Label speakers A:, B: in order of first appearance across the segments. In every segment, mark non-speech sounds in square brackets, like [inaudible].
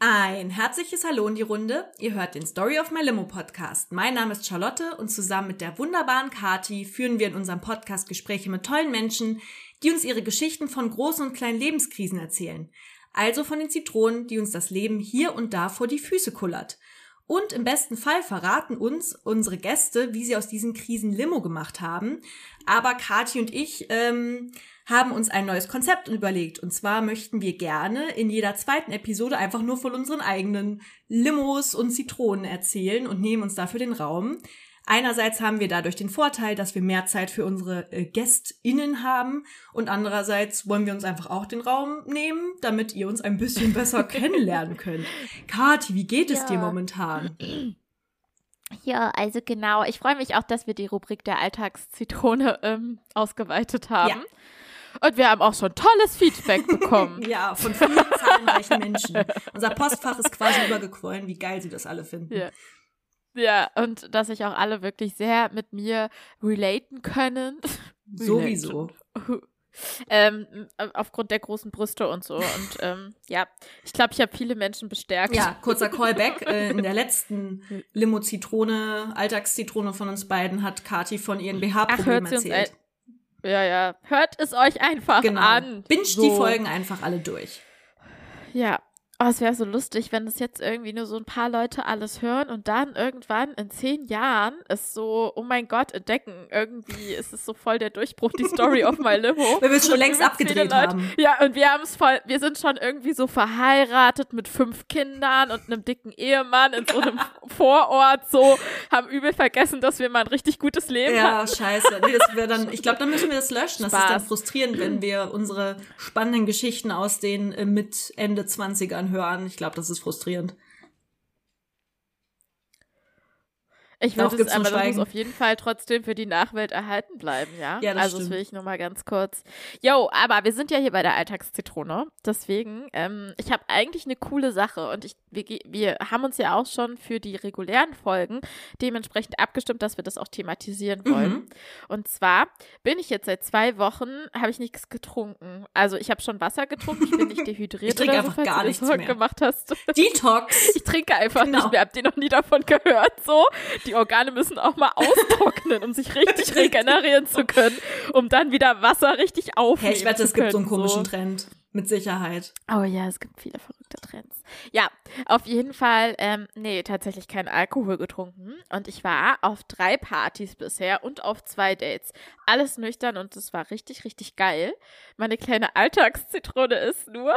A: Ein herzliches Hallo in die Runde. Ihr hört den Story of My Limo Podcast. Mein Name ist Charlotte und zusammen mit der wunderbaren Kati führen wir in unserem Podcast Gespräche mit tollen Menschen, die uns ihre Geschichten von großen und kleinen Lebenskrisen erzählen. Also von den Zitronen, die uns das Leben hier und da vor die Füße kullert. Und im besten Fall verraten uns unsere Gäste, wie sie aus diesen Krisen Limo gemacht haben. Aber Kati und ich ähm, haben uns ein neues Konzept überlegt. Und zwar möchten wir gerne in jeder zweiten Episode einfach nur von unseren eigenen Limos und Zitronen erzählen und nehmen uns dafür den Raum. Einerseits haben wir dadurch den Vorteil, dass wir mehr Zeit für unsere äh, GästInnen haben und andererseits wollen wir uns einfach auch den Raum nehmen, damit ihr uns ein bisschen besser [laughs] kennenlernen könnt. Kathi, wie geht es
B: Ja.
A: dir momentan?
B: Ja, also genau. Ich freue mich auch, dass wir die Rubrik der Alltagszitrone ähm, ausgeweitet haben. Und wir haben auch schon tolles Feedback bekommen. [laughs]
A: Ja, von vielen zahlreichen Menschen. Unser Postfach ist quasi übergequollen, wie geil sie das alle finden.
B: Ja. Ja, und dass sich auch alle wirklich sehr mit mir relaten können. [laughs]
A: Sowieso.
B: ähm, aufgrund der großen Brüste und so. Und ähm, ja, ich glaube, ich habe viele Menschen bestärkt.
A: Ja, kurzer [laughs] Callback. Äh, in der letzten Limo-Zitrone, Alltagszitrone von uns beiden hat Kati von ihren BH-Problemen erzählt.
B: Ja, ja. Hört es euch einfach
A: Genau.
B: an.
A: Binge
B: So.
A: die Folgen einfach alle durch.
B: Ja. Oh, es wäre so lustig, wenn das jetzt irgendwie nur so ein paar Leute alles hören und dann irgendwann in zehn Jahren es so, oh mein Gott, entdecken. Irgendwie ist es so voll der Durchbruch, die Story of my Limo.
A: Weil [laughs] wir es schon längst abgedreht haben.
B: Ja, und wir haben es voll, wir sind schon irgendwie so verheiratet mit fünf Kindern und einem dicken Ehemann in so einem [laughs] Vorort, so, haben übel vergessen, dass wir mal ein richtig gutes Leben haben.
A: Ja, scheiße. Nee, das wäre dann, ich glaube, dann müssen wir das löschen. Das ist dann
B: Spaß.
A: frustrierend, wenn wir unsere spannenden Geschichten aus den äh, mit Ende 20ern hören. Ich glaube, das ist frustrierend.
B: Ich würde es, aber das muss auf jeden Fall trotzdem für die Nachwelt erhalten bleiben, ja?
A: Ja, das
B: also das
A: stimmt.
B: will ich nur mal ganz kurz. Jo, aber wir sind ja hier bei der Alltagszitrone, deswegen, ähm, ich habe eigentlich eine coole Sache und ich, wir, wir haben uns ja auch schon für die regulären Folgen dementsprechend abgestimmt, dass wir das auch thematisieren wollen.
A: Mhm.
B: Und zwar bin ich jetzt seit zwei Wochen, habe ich nichts getrunken. Also ich habe schon Wasser getrunken, ich bin nicht [laughs] dehydriert
A: Ich trinke
B: oder so,
A: einfach gar
B: das
A: nichts mehr.
B: gemacht hast.
A: Detox. [laughs]
B: Ich trinke einfach
A: Genau.
B: nicht mehr. Habt ihr noch nie davon gehört? So, die Organe müssen auch mal austrocknen, um sich [laughs] richtig regenerieren zu können, um dann wieder Wasser richtig aufnehmen
A: Hey, ich wette, es gibt so einen komischen Trend. Mit Sicherheit.
B: Oh ja, es gibt viele verrückte Trends. Ja, auf jeden Fall, ähm, nee, tatsächlich kein Alkohol getrunken. Und ich war auf drei Partys bisher und auf zwei Dates. Alles nüchtern und es war richtig, richtig geil. Meine kleine Alltagszitrone ist nur,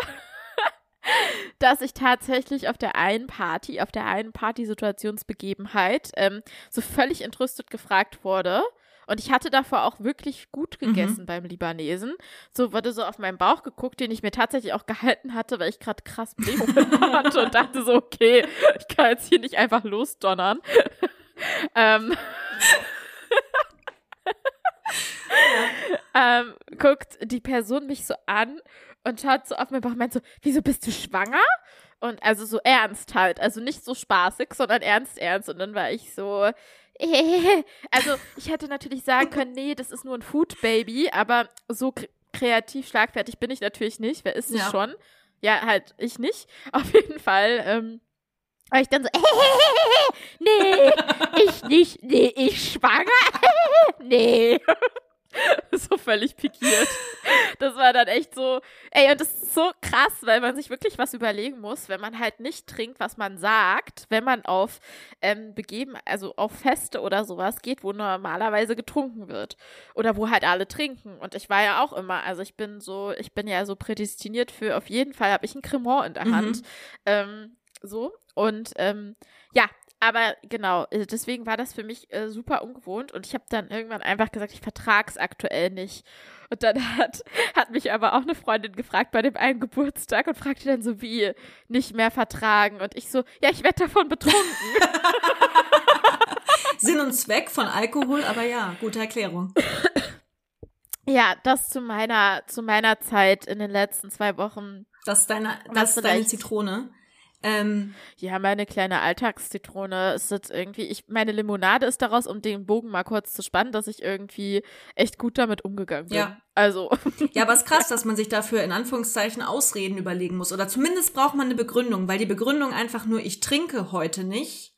B: [laughs] dass ich tatsächlich auf der einen Party, auf der einen Partysituationsbegebenheit, ähm, so völlig entrüstet gefragt wurde. Und ich hatte davor auch wirklich gut gegessen beim Libanesen. So wurde so auf meinen Bauch geguckt, den ich mir tatsächlich auch gehalten hatte, weil ich gerade krass Blähungen [laughs] hatte und dachte so, okay, ich kann jetzt hier nicht einfach losdonnern. [laughs] ähm, ähm, guckt die Person mich so an und schaut so auf meinen Bauch und meint so, wieso bist du schwanger? Und also so ernst halt, also nicht so spaßig, sondern ernst, ernst. Und dann war ich so, [laughs] also ich hätte natürlich sagen [laughs] können, nee, das ist nur ein Food Baby, aber so kre kreativ schlagfertig bin ich natürlich nicht. Wer ist es
A: Ja.
B: schon? Ja, halt ich nicht. [laughs] Auf jeden Fall. Ähm, war ich dann so, nee, ich nicht, nee, ich schwanger, nee. [laughs] so völlig pikiert. Das war dann echt so, ey, und das ist so krass, weil man sich wirklich was überlegen muss, wenn man halt nicht trinkt, was man sagt, wenn man auf ähm, begeben, also auf Feste oder sowas geht, wo normalerweise getrunken wird. Oder wo halt alle trinken. Und ich war ja auch immer, also ich bin so, ich bin ja so prädestiniert für, auf jeden Fall habe ich ein Cremant in der
A: Mhm.
B: Hand. Ähm, so. Und ähm, ja, aber genau, äh, deswegen war das für mich äh, super ungewohnt und ich habe dann irgendwann einfach gesagt, ich vertrag's aktuell nicht. Und dann hat, [laughs] hat mich aber auch eine Freundin gefragt bei dem einen Geburtstag und fragte dann so, wie nicht mehr vertragen. Und ich so, ja, ich werde davon betrunken. [laughs]
A: Sinn und Zweck von Alkohol, aber ja, gute Erklärung.
B: ja, das zu meiner, zu meiner Zeit in den letzten zwei Wochen.
A: Das ist deine, das ist deine Zitrone. Ähm,
B: ja, meine kleine Alltagszitrone ist jetzt irgendwie, ich, meine Limonade ist daraus, um den Bogen mal kurz zu spannen, dass ich irgendwie echt gut damit umgegangen bin.
A: Ja.
B: Also.
A: Ja, aber es ist krass, [laughs] dass man sich dafür in Anführungszeichen Ausreden überlegen muss. Oder zumindest braucht man eine Begründung, weil die Begründung einfach nur, ich trinke heute nicht.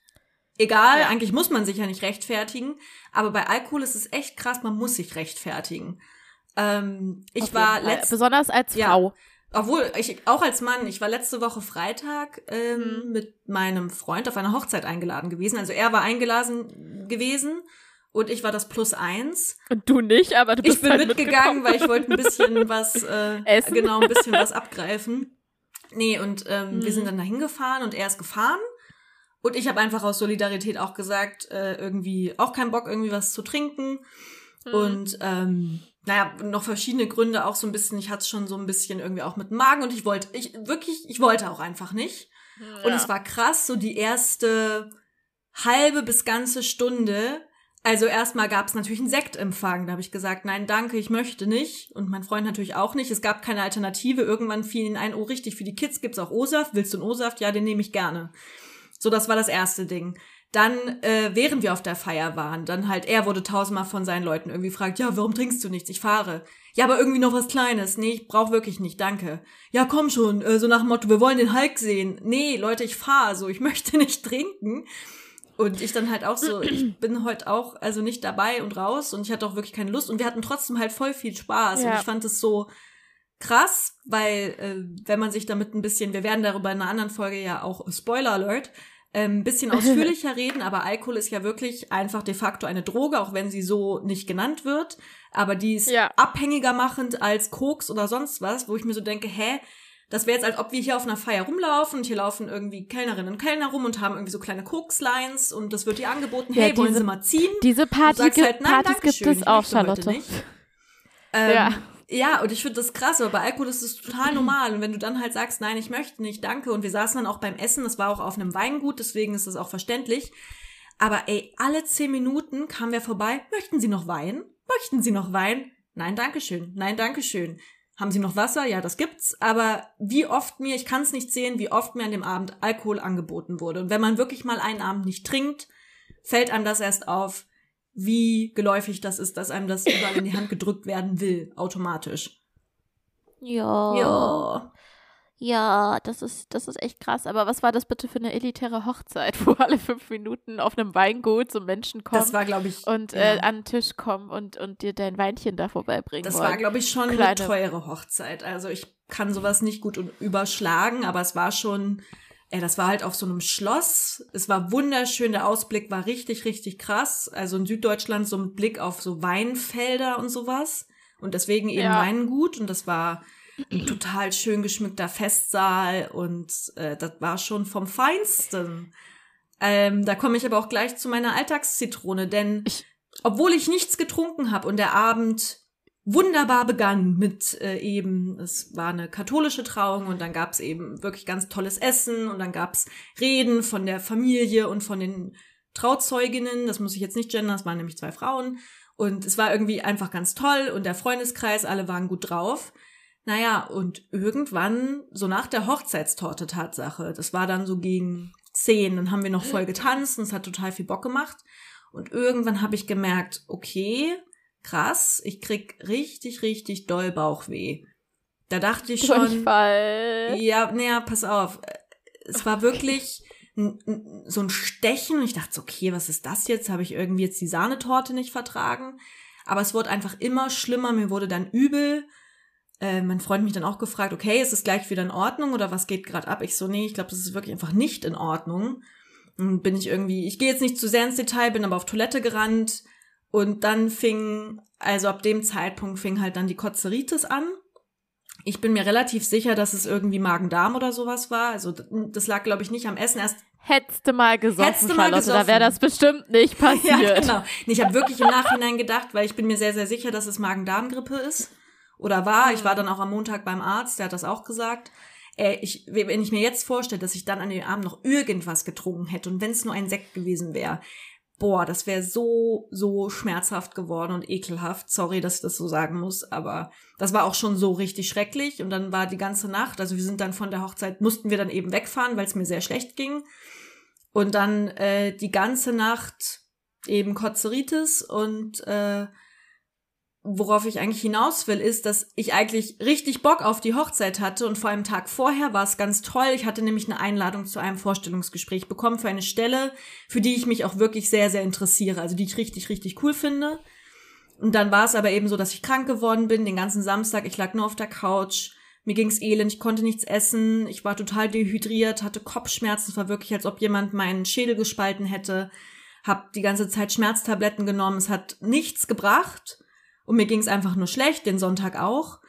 A: Egal,
B: Ja.
A: eigentlich muss man sich ja nicht rechtfertigen. Aber bei Alkohol ist es echt krass, man muss sich rechtfertigen. Ähm, ich war
B: jeden Fall.
A: letzte
B: Besonders als
A: Ja. Obwohl, ich auch als Mann, ich war letzte Woche Freitag ähm,
B: Mhm.
A: mit meinem Freund auf einer Hochzeit eingeladen gewesen. Also er war eingeladen gewesen und ich war das Plus eins.
B: Und du nicht, aber du bist
A: Ich bin
B: halt
A: mitgegangen, weil ich wollte ein bisschen [laughs] was äh,
B: Essen?
A: genau ein bisschen was abgreifen. Nee, und ähm, wir
B: Mhm.
A: sind dann dahin gefahren und er ist gefahren. Und ich habe einfach aus Solidarität auch gesagt, äh, irgendwie auch keinen Bock, irgendwie was zu trinken.
B: Mhm.
A: Und ähm, naja, noch verschiedene Gründe auch so ein bisschen. Ich hatte es schon so ein bisschen irgendwie auch mit dem Magen und ich wollte, ich wirklich, ich wollte auch einfach nicht. Und
B: Ja.
A: es war krass, so die erste halbe bis ganze Stunde. Also erstmal gab es natürlich einen Sektempfang. Da habe ich gesagt, nein, danke, ich möchte nicht. Und mein Freund natürlich auch nicht. Es gab keine Alternative. Irgendwann fiel ihnen ein, oh richtig, für die Kids gibt's auch O-Saft. Willst du einen O-Saft? Ja, den nehme ich gerne. So, das war das erste Ding. Dann, äh, während wir auf der Feier waren, dann halt, er wurde tausendmal von seinen Leuten irgendwie gefragt, ja, warum trinkst du nichts? Ich fahre. Ja, aber irgendwie noch was Kleines. Nee, ich brauch wirklich nicht, danke. Ja, komm schon, äh, so nach dem Motto, wir wollen den Hulk sehen. Nee, Leute, ich fahre, so, ich [laughs] möchte nicht trinken. Und ich dann halt auch so, ich [clears throat] bin heute auch also nicht dabei und raus und ich hatte auch wirklich keine Lust und wir hatten trotzdem halt voll viel Spaß und
B: Ja.
A: ich fand es so krass, weil äh, wenn man sich damit ein bisschen, wir werden darüber in einer anderen Folge ja auch Spoiler Alert, ähm, ein bisschen ausführlicher [laughs] reden, aber Alkohol ist ja wirklich einfach de facto eine Droge, auch wenn sie so nicht genannt wird, aber die ist
B: Ja.
A: abhängiger machend als Koks oder sonst was, wo ich mir so denke, hä, das wäre jetzt, als ob wir hier auf einer Feier rumlaufen und hier laufen irgendwie Kellnerinnen und Kellner rum und haben irgendwie so kleine Kokslines und das wird dir angeboten,
B: Ja,
A: hey, wollen
B: diese-
A: Sie mal ziehen?
B: Diese Party
A: halt,
B: Partys gibt es auch, Charlotte. [laughs]
A: Ähm,
B: Ja.
A: Ja, und ich finde das krass, aber bei Alkohol ist es total [clears throat] normal. Und wenn du dann halt sagst, nein, ich möchte nicht, danke. Und wir saßen dann auch beim Essen, das war auch auf einem Weingut, deswegen ist das auch verständlich. Aber ey, alle zehn Minuten kam wer vorbei, möchten Sie noch Wein? Möchten Sie noch Wein? Nein, dankeschön. Nein, dankeschön. Haben Sie noch Wasser? Ja, das gibt's. Aber wie oft mir, ich kann es nicht sehen, wie oft mir an dem Abend Alkohol angeboten wurde. Und wenn man wirklich mal einen Abend nicht trinkt, fällt einem das erst auf, wie geläufig das ist, dass einem das überall in die Hand gedrückt werden will, automatisch.
B: Ja.
A: Ja.
B: Ja, das ist, das ist echt krass. Aber was war das bitte für eine elitäre Hochzeit, [laughs] wo alle fünf Minuten auf einem Weingut so Menschen kommen
A: Das war, glaube ich,
B: und
A: ja.
B: äh, an den Tisch kommen und, und dir dein Weinchen da vorbeibringen
A: das
B: wollen?
A: war, glaube ich, schon eine
B: Kleine-
A: teure Hochzeit. Also ich kann sowas nicht gut überschlagen, aber es war schon, ey, das war halt auf so einem Schloss. Es war wunderschön, der Ausblick war richtig, richtig krass. Also in Süddeutschland so mit Blick auf so Weinfelder und sowas. Und deswegen eben
B: Ja.
A: Weingut. Und das war ein total schön geschmückter Festsaal und äh, das war schon vom Feinsten. Ähm, da komme ich aber auch gleich zu meiner Alltagszitrone, denn
B: Ich-
A: obwohl ich nichts getrunken habe und der Abend wunderbar begann mit äh, eben, es war eine katholische Trauung und dann gab es eben wirklich ganz tolles Essen und dann gab es Reden von der Familie und von den Trauzeuginnen, das muss ich jetzt nicht gendern, das waren nämlich zwei Frauen und es war irgendwie einfach ganz toll und der Freundeskreis, alle waren gut drauf. Naja, und irgendwann, so nach der Hochzeitstorte Tatsache, das war dann so gegen zehn, dann haben wir noch voll getanzt und es hat total viel Bock gemacht. Und irgendwann habe ich gemerkt, okay, krass, ich krieg richtig, richtig doll Bauchweh. Da dachte ich schon,
B: Durchfall.
A: ja, naja, pass auf. Es war wirklich so ein Stechen und ich dachte so, okay, was ist das jetzt? Habe ich irgendwie jetzt die Sahnetorte nicht vertragen? Aber es wurde einfach immer schlimmer, mir wurde dann übel. Äh, mein Freund mich dann auch gefragt, okay, ist es gleich wieder in Ordnung oder was geht gerade ab? Ich so, nee, ich glaube, das ist wirklich einfach nicht in Ordnung. Und bin ich irgendwie, ich gehe jetzt nicht zu sehr ins Detail, bin aber auf Toilette gerannt und dann fing, also ab dem Zeitpunkt fing halt dann die Kotzeritis an. Ich bin mir relativ sicher, dass es irgendwie Magen-Darm oder sowas war. Also das lag, glaube ich, nicht am Essen. Erst
B: Hättest du mal gesoffen,
A: Hättest du mal
B: Charlotte, da wäre
A: gesoffen.
B: das bestimmt nicht [laughs] passiert.
A: Ja, genau. Ich habe wirklich im Nachhinein gedacht, weil ich bin mir sehr, sehr sicher, dass es Magen-Darm-Grippe ist. Oder war. Ich war dann auch am Montag beim Arzt, der hat das auch gesagt. Äh, ich, wenn ich mir jetzt vorstelle, dass ich dann an dem Abend noch irgendwas getrunken hätte und wenn es nur ein Sekt gewesen wäre, boah, das wäre so, so schmerzhaft geworden und ekelhaft. Sorry, dass ich das so sagen muss, aber das war auch schon so richtig schrecklich. Und dann war die ganze Nacht, also wir sind dann von der Hochzeit, mussten wir dann eben wegfahren, weil es mir sehr schlecht ging. Und dann äh, die ganze Nacht eben Kotzeritis und äh, worauf ich eigentlich hinaus will, ist, dass ich eigentlich richtig Bock auf die Hochzeit hatte und vor einem Tag vorher war es ganz toll. Ich hatte nämlich eine Einladung zu einem Vorstellungsgespräch bekommen für eine Stelle, für die ich mich auch wirklich sehr, sehr interessiere, also die ich richtig, richtig cool finde. Und dann war es aber eben so, dass ich krank geworden bin, den ganzen Samstag. Ich lag nur auf der Couch. Mir ging's elend, ich konnte nichts essen, ich war total dehydriert, hatte Kopfschmerzen, es war wirklich, als ob jemand meinen Schädel gespalten hätte. Hab die ganze Zeit Schmerztabletten genommen, es hat nichts gebracht. Und mir ging es einfach nur schlecht, den Sonntag auch.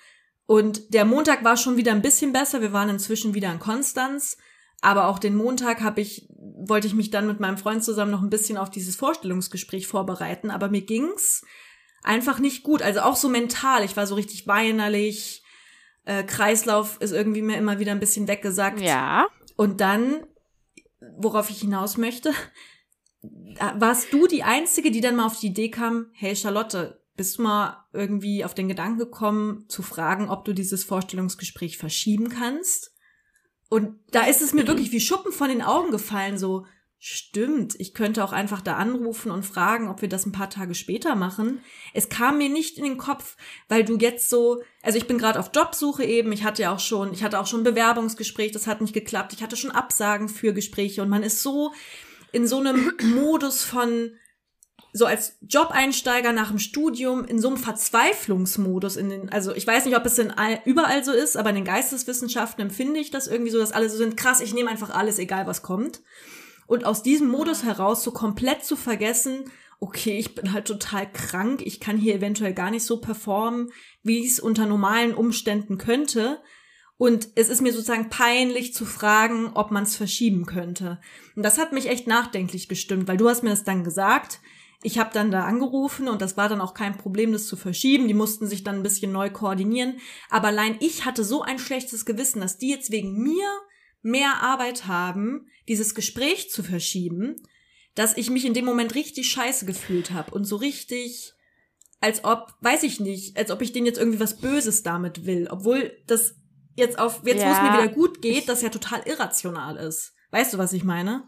A: Und der Montag war schon wieder ein bisschen besser. Wir waren inzwischen wieder in Konstanz. Aber auch den Montag habe ich, wollte ich mich dann mit meinem Freund zusammen noch ein bisschen auf dieses Vorstellungsgespräch vorbereiten. Aber mir ging's einfach nicht gut. Also auch so mental. Ich war so richtig weinerlich. Äh, Kreislauf ist irgendwie mir immer wieder ein bisschen weggesackt.
B: Ja.
A: Und dann, worauf ich hinaus möchte, warst du die Einzige, die dann mal auf die Idee kam, hey Charlotte, bist du mal irgendwie auf den Gedanken gekommen, zu fragen, ob du dieses Vorstellungsgespräch verschieben kannst? Und da ist es mir wirklich wie Schuppen von den Augen gefallen, so, stimmt, ich könnte auch einfach da anrufen und fragen, ob wir das ein paar Tage später machen. Es kam mir nicht in den Kopf, weil du jetzt so, also ich bin gerade auf Jobsuche eben, ich hatte ja auch schon, ich hatte auch schon Bewerbungsgespräch, das hat nicht geklappt, ich hatte schon Absagen für Gespräche und man ist so in so einem Modus von, so als Job-Einsteiger nach dem Studium in so einem Verzweiflungsmodus in den, also ich weiß nicht, ob es denn all, überall so ist, aber in den Geisteswissenschaften empfinde ich das irgendwie so, dass alle so sind, krass, ich nehme einfach alles, egal was kommt. Und aus diesem Modus heraus so komplett zu vergessen, okay, ich bin halt total krank, ich kann hier eventuell gar nicht so performen, wie ich es unter normalen Umständen könnte. Und es ist mir sozusagen peinlich zu fragen, ob man es verschieben könnte. Und das hat mich echt nachdenklich gestimmt, weil du hast mir das dann gesagt, ich habe dann da angerufen und das war dann auch kein Problem, das zu verschieben. Die mussten sich dann ein bisschen neu koordinieren. Aber allein ich hatte so ein schlechtes Gewissen, dass die jetzt wegen mir mehr Arbeit haben, dieses Gespräch zu verschieben, dass ich mich in dem Moment richtig scheiße gefühlt habe und so richtig, als ob, weiß ich nicht, als ob ich denen jetzt irgendwie was Böses damit will, obwohl das jetzt auf, jetzt ja, wo es mir wieder gut geht, das ja total irrational ist. Weißt du, was ich meine?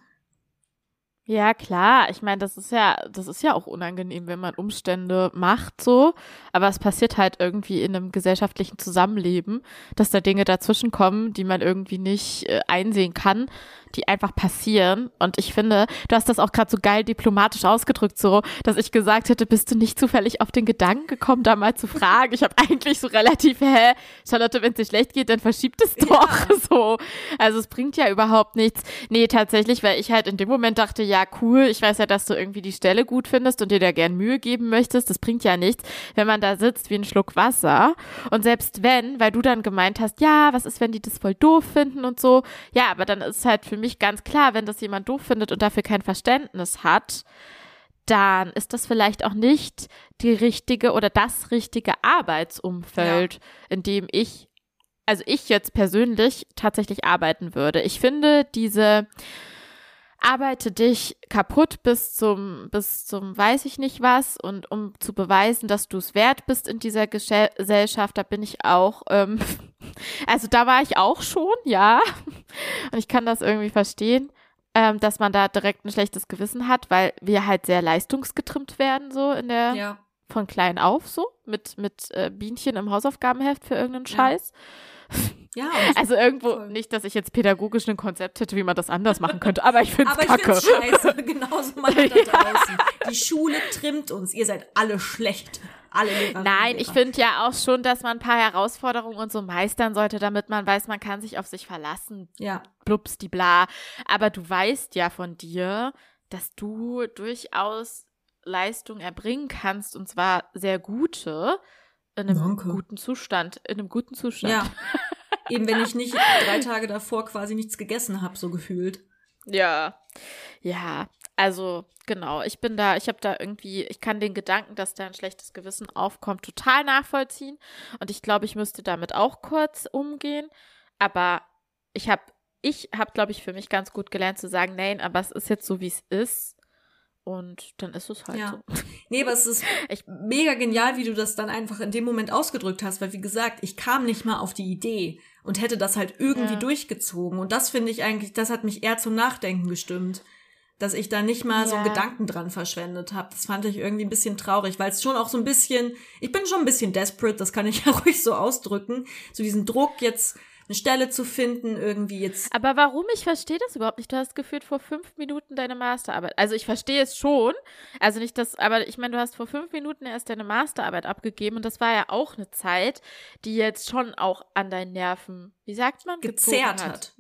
B: Ja, klar. Ich meine, das ist ja, das ist ja auch unangenehm, wenn man Umstände macht so. Aber es passiert halt irgendwie in einem gesellschaftlichen Zusammenleben, dass da Dinge dazwischenkommen, die man irgendwie nicht äh, einsehen kann die einfach passieren. Und ich finde, du hast das auch gerade so geil diplomatisch ausgedrückt, so, dass ich gesagt hätte, bist du nicht zufällig auf den Gedanken gekommen, da mal zu fragen? Ich habe eigentlich so relativ, hä, Charlotte, wenn es dir schlecht geht, dann verschiebt es doch ja. [laughs] so. Also es bringt ja überhaupt nichts. Nee, tatsächlich, weil ich halt in dem Moment dachte, ja, cool, ich weiß ja, dass du irgendwie die Stelle gut findest und dir da gern Mühe geben möchtest. Das bringt ja nichts, wenn man da sitzt wie ein Schluck Wasser. Und selbst wenn, weil du dann gemeint hast, ja, was ist, wenn die das voll doof finden und so, ja, aber dann ist halt für mich mich ganz klar, wenn das jemand doof findet und dafür kein Verständnis hat, dann ist das vielleicht auch nicht die richtige oder das richtige Arbeitsumfeld, ja. in dem ich, also ich jetzt persönlich tatsächlich arbeiten würde. Ich finde diese arbeite dich kaputt bis zum, bis zum weiß ich nicht was und um zu beweisen, dass du es wert bist in dieser Gesellschaft, da bin ich auch, ähm, [laughs] also da war ich auch schon, ja. Und ich kann das irgendwie verstehen, ähm, dass man da direkt ein schlechtes Gewissen hat, weil wir halt sehr leistungsgetrimmt werden, so in der, ja. von klein auf, so, mit, mit äh, Bienchen im Hausaufgabenheft für irgendeinen Scheiß. Ja. Ja, also irgendwo, voll. nicht, dass ich jetzt pädagogisch ein Konzept hätte, wie man das anders machen könnte, aber ich finde es kacke. Aber ich
A: find's scheiße, [laughs] genauso mal da draußen. Die Schule trimmt uns, ihr seid alle schlecht. Alle Lehrer
B: Nein, ich finde ja auch schon, dass man ein paar Herausforderungen und so meistern sollte, damit man weiß, man kann sich auf sich verlassen.
A: Ja.
B: Blups, die bla. Aber du weißt ja von dir, dass du durchaus Leistung erbringen kannst und zwar sehr gute in einem Danke. guten Zustand, in einem guten Zustand.
A: Ja. [laughs] Eben wenn ich nicht drei Tage davor quasi nichts gegessen habe, so gefühlt.
B: Ja. Ja, also genau, ich bin da, ich habe da irgendwie, ich kann den Gedanken, dass da ein schlechtes Gewissen aufkommt, total nachvollziehen. Und ich glaube, ich müsste damit auch kurz umgehen. Aber ich habe, ich habe, glaube ich, für mich ganz gut gelernt zu sagen, nein, aber es ist jetzt so, wie es ist. Und dann ist es halt
A: Ja.
B: so. [laughs]
A: Nee, aber es ist [laughs] echt mega genial, wie du das dann einfach in dem Moment ausgedrückt hast, weil wie gesagt, ich kam nicht mal auf die Idee und hätte das halt irgendwie
B: Ja.
A: durchgezogen. Und das finde ich eigentlich, das hat mich eher zum Nachdenken gestimmt, dass ich da nicht mal so
B: Ja.
A: Gedanken dran verschwendet habe. Das fand ich irgendwie ein bisschen traurig, weil es schon auch so ein bisschen, ich bin schon ein bisschen desperate, das kann ich [laughs] ja ruhig so ausdrücken, so diesen Druck jetzt eine Stelle zu finden, irgendwie jetzt
B: Aber warum? Ich verstehe das überhaupt nicht. Du hast geführt vor fünf Minuten deine Masterarbeit. Also ich verstehe es schon. Also nicht das, aber ich meine, du hast vor fünf Minuten erst deine Masterarbeit abgegeben und das war ja auch eine Zeit, die jetzt schon auch an deinen Nerven, wie sagt man?
A: Gezerrt hat.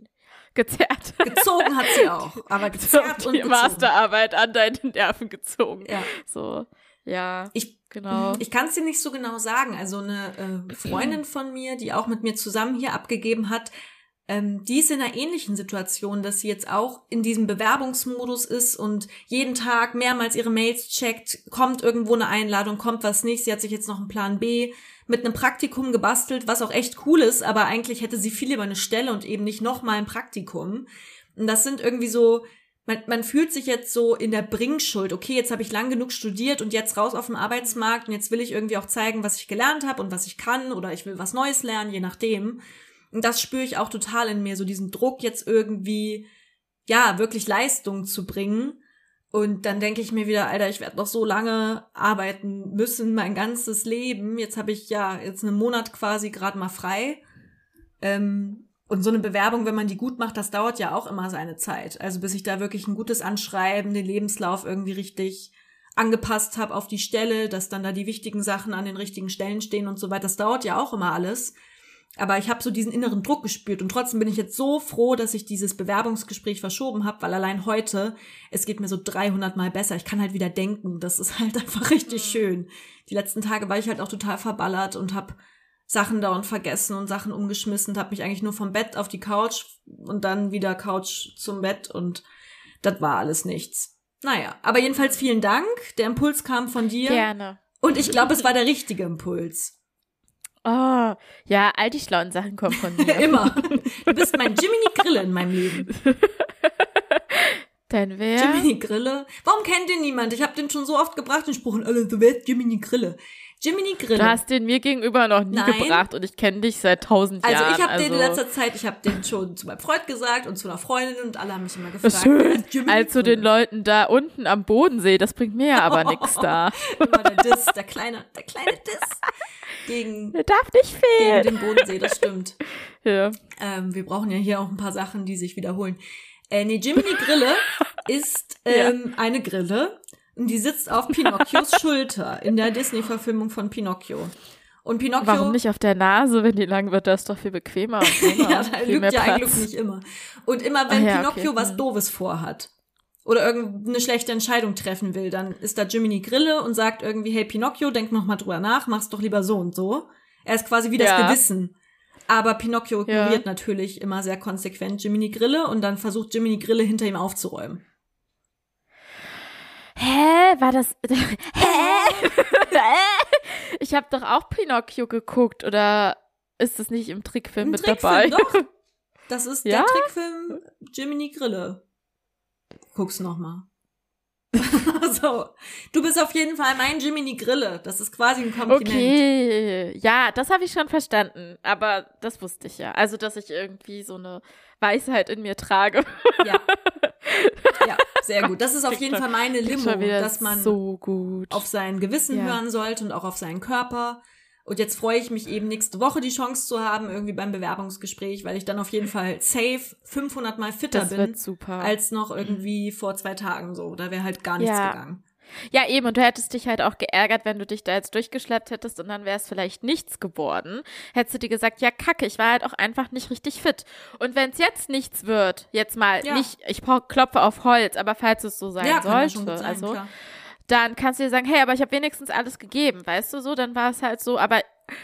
B: Gezerrt.
A: Gezogen hat sie auch, aber [laughs] gezerrt
B: die
A: und gezogen.
B: Masterarbeit an deine Nerven gezogen.
A: Ja.
B: So, ja,
A: Ich
B: genau. [laughs]
A: Ich kann es dir nicht so genau sagen. Also eine äh, Freundin von mir, die auch mit mir zusammen hier abgegeben hat, ähm, die ist in einer ähnlichen Situation, dass sie jetzt auch in diesem Bewerbungsmodus ist und jeden Tag mehrmals ihre Mails checkt, kommt irgendwo eine Einladung, kommt was nicht. Sie hat sich jetzt noch einen Plan B mit einem Praktikum gebastelt, was auch echt cool ist, aber eigentlich hätte sie viel lieber eine Stelle und eben nicht nochmal ein Praktikum. Und das sind irgendwie so, man, man fühlt sich jetzt so in der Bringschuld. Okay, jetzt habe ich lang genug studiert und jetzt raus auf den Arbeitsmarkt und jetzt will ich irgendwie auch zeigen, was ich gelernt habe und was ich kann oder ich will was Neues lernen, je nachdem. Und das spüre ich auch total in mir, so diesen Druck jetzt irgendwie, ja, wirklich Leistung zu bringen. Und dann denke ich mir wieder, Alter, ich werde noch so lange arbeiten müssen, mein ganzes Leben. Jetzt habe ich ja jetzt einen Monat quasi gerade mal frei. Ähm, und so eine Bewerbung, wenn man die gut macht, das dauert ja auch immer seine Zeit. Also bis ich da wirklich ein gutes Anschreiben, den Lebenslauf irgendwie richtig angepasst habe auf die Stelle, dass dann da die wichtigen Sachen an den richtigen Stellen stehen und so weiter. Das dauert ja auch immer alles. Aber ich habe so diesen inneren Druck gespürt und trotzdem bin ich jetzt so froh, dass ich dieses Bewerbungsgespräch verschoben habe, weil allein heute, es geht mir so 300 Mal besser. Ich kann halt wieder denken. Das ist halt [laughs] einfach richtig schön. Die letzten Tage war ich halt auch total verballert und habe Sachen dauernd vergessen und Sachen umgeschmissen und habe mich eigentlich nur vom Bett auf die Couch und dann wieder Couch zum Bett und das war alles nichts. Naja, aber jedenfalls vielen Dank. Der Impuls kam von dir.
B: Gerne.
A: Und ich glaube, es war der richtige Impuls.
B: Oh, ja, all die schlauen Sachen kommen von mir. [laughs]
A: Immer. Du bist mein Jiminy Grille in meinem Leben. [laughs]
B: Dein wer?
A: Jiminy Grille. Warum kennt den niemand? Ich habe den schon so oft gebracht, den Spruch alle, du wärst Jiminy Grille. Jiminy Grille.
B: Du hast den mir gegenüber noch nie
A: Nein.
B: gebracht und ich kenne dich seit tausend
A: also
B: Jahren.
A: ich habe den in
B: also-
A: letzter Zeit, ich habe den schon zu meinem Freund gesagt und zu einer Freundin und alle haben mich immer gefragt.
B: Schön,
A: Jiminy
B: als zu den? Leuten da unten am Bodensee, das bringt mir ja aber [laughs] nichts da.
A: Immer der Diss, der kleine, der kleine Diss gegen, [laughs]
B: Der darf nicht
A: gegen
B: fehlen.
A: den Bodensee, das stimmt. [laughs]
B: Ja.
A: Ähm, wir brauchen ja hier auch ein paar Sachen, die sich wiederholen. Äh, nee, Jiminy Grille ist ähm, eine Grille die sitzt auf Pinocchios [laughs] Schulter in der Disney-Verfilmung von Pinocchio. Und Pinocchio,
B: Warum nicht auf der Nase, wenn die lang wird? Das ist doch viel bequemer. [laughs]
A: Ja, da lügt ja ein. Glück nicht immer. Und immer wenn
B: ja,
A: Pinocchio
B: okay.
A: was. Doofes vorhat oder irgendeine schlechte Entscheidung treffen will, dann ist da Jiminy Grille und sagt irgendwie, hey Pinocchio, denk noch mal drüber nach, mach's doch lieber so und so. Er ist quasi wie das
B: Ja.
A: Gewissen. Aber Pinocchio
B: Ja.
A: ignoriert natürlich immer sehr konsequent Jiminy Grille und dann versucht Jiminy Grille hinter ihm aufzuräumen.
B: Hä? War das. [laughs] Hä? [laughs] ich habe doch auch Pinocchio geguckt, oder ist das nicht im Trickfilm
A: Im
B: mit
A: Trickfilm,
B: dabei?
A: doch. [laughs] Das ist
B: Ja?
A: der Trickfilm Jiminy Grille. Guck's noch mal. so, du bist auf jeden Fall mein Jiminy Grille. Das ist quasi ein Kompliment.
B: Okay, ja, das habe ich schon verstanden, aber das wusste ich ja. Also, dass ich irgendwie so eine Weisheit in mir trage.
A: Ja. Ja, sehr gut. Das ist auf jeden Fall meine Limo, dass man
B: so gut.
A: auf sein Gewissen
B: Ja.
A: hören sollte und auch auf seinen Körper. Und jetzt freue ich mich eben nächste Woche die Chance zu haben, irgendwie beim Bewerbungsgespräch, weil ich dann auf jeden Fall safe 500 mal fitter
B: das
A: bin als noch irgendwie vor zwei Tagen so. Da wäre halt gar nichts
B: Ja.
A: gegangen.
B: Ja, eben, und du hättest dich halt auch geärgert, wenn du dich da jetzt durchgeschleppt hättest und dann wäre es vielleicht nichts geworden. Hättest du dir gesagt, ja, kacke, ich war halt auch einfach nicht richtig fit. Und wenn es jetzt nichts wird, jetzt mal
A: Ja.
B: nicht, ich klopfe auf Holz, aber falls es so sein
A: ja,
B: sollte,
A: sein,
B: also
A: klar.
B: Dann kannst du dir sagen, hey, aber ich habe wenigstens alles gegeben, weißt du so, dann war es halt so, aber